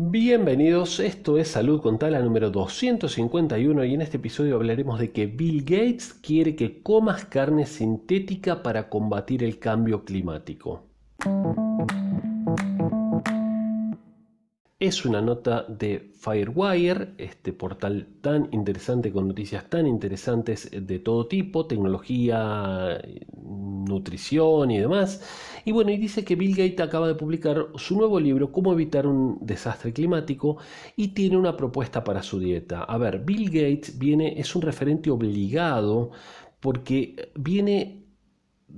Bienvenidos, esto es Salud con Tala número 251 y en este episodio hablaremos de que Bill Gates quiere que comas carne sintética para combatir el cambio climático. Es una nota de Firewire, este portal tan interesante con noticias tan interesantes de todo tipo, tecnología, nutrición y demás. Y bueno, y dice que Bill Gates acaba de publicar su nuevo libro, Cómo evitar un desastre climático, y tiene una propuesta para su dieta. A ver, Bill Gates viene, es un referente obligado porque viene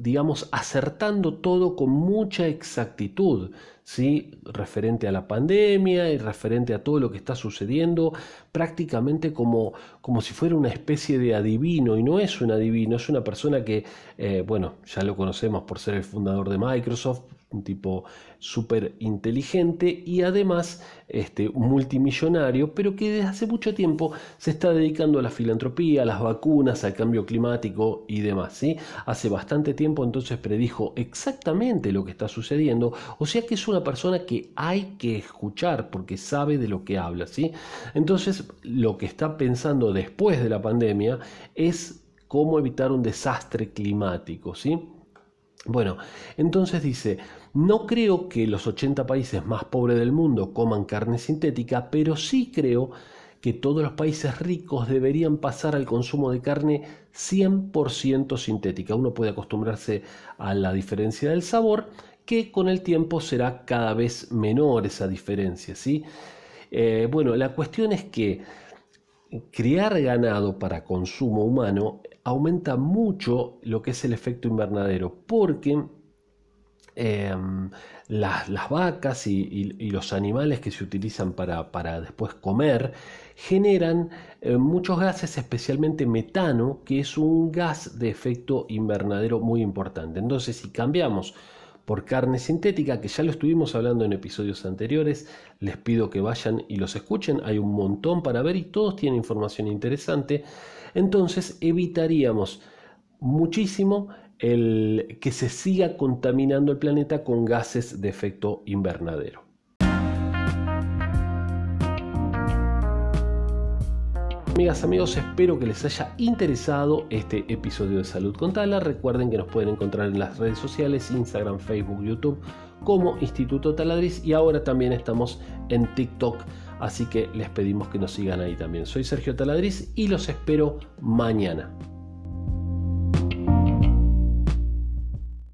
digamos, acertando todo con mucha exactitud, ¿sí? referente a la pandemia y referente a todo lo que está sucediendo, prácticamente como, como si fuera una especie de adivino, y no es un adivino, es una persona que, eh, bueno, ya lo conocemos por ser el fundador de Microsoft, un tipo súper inteligente y además este, multimillonario, pero que desde hace mucho tiempo se está dedicando a la filantropía, a las vacunas, al cambio climático y demás. ¿sí? Hace bastante tiempo entonces predijo exactamente lo que está sucediendo, o sea que es una persona que hay que escuchar porque sabe de lo que habla. ¿sí? Entonces lo que está pensando después de la pandemia es cómo evitar un desastre climático. ¿sí? Bueno, entonces dice, no creo que los 80 países más pobres del mundo coman carne sintética, pero sí creo que todos los países ricos deberían pasar al consumo de carne 100% sintética. Uno puede acostumbrarse a la diferencia del sabor, que con el tiempo será cada vez menor esa diferencia. ¿sí? Eh, bueno, la cuestión es que criar ganado para consumo humano aumenta mucho lo que es el efecto invernadero, porque em, las, vacas y, los animales que se utilizan para, después comer generan eh, muchos gases, especialmente metano, que es un gas de efecto invernadero muy importante. Entonces, si cambiamos por carne sintética, que ya lo estuvimos hablando en episodios anteriores. Les pido que vayan y los escuchen, hay un montón para ver y todos tienen información interesante. Entonces evitaríamos muchísimo el que se siga contaminando el planeta con gases de efecto invernadero. Amigas, amigos, espero que les haya interesado este episodio de Salud con Tala. Recuerden que nos pueden encontrar en las redes sociales, Instagram, Facebook, YouTube, como Instituto Taladriz y ahora también estamos en TikTok, así que les pedimos que nos sigan ahí también. Soy Sergio Taladriz y los espero mañana.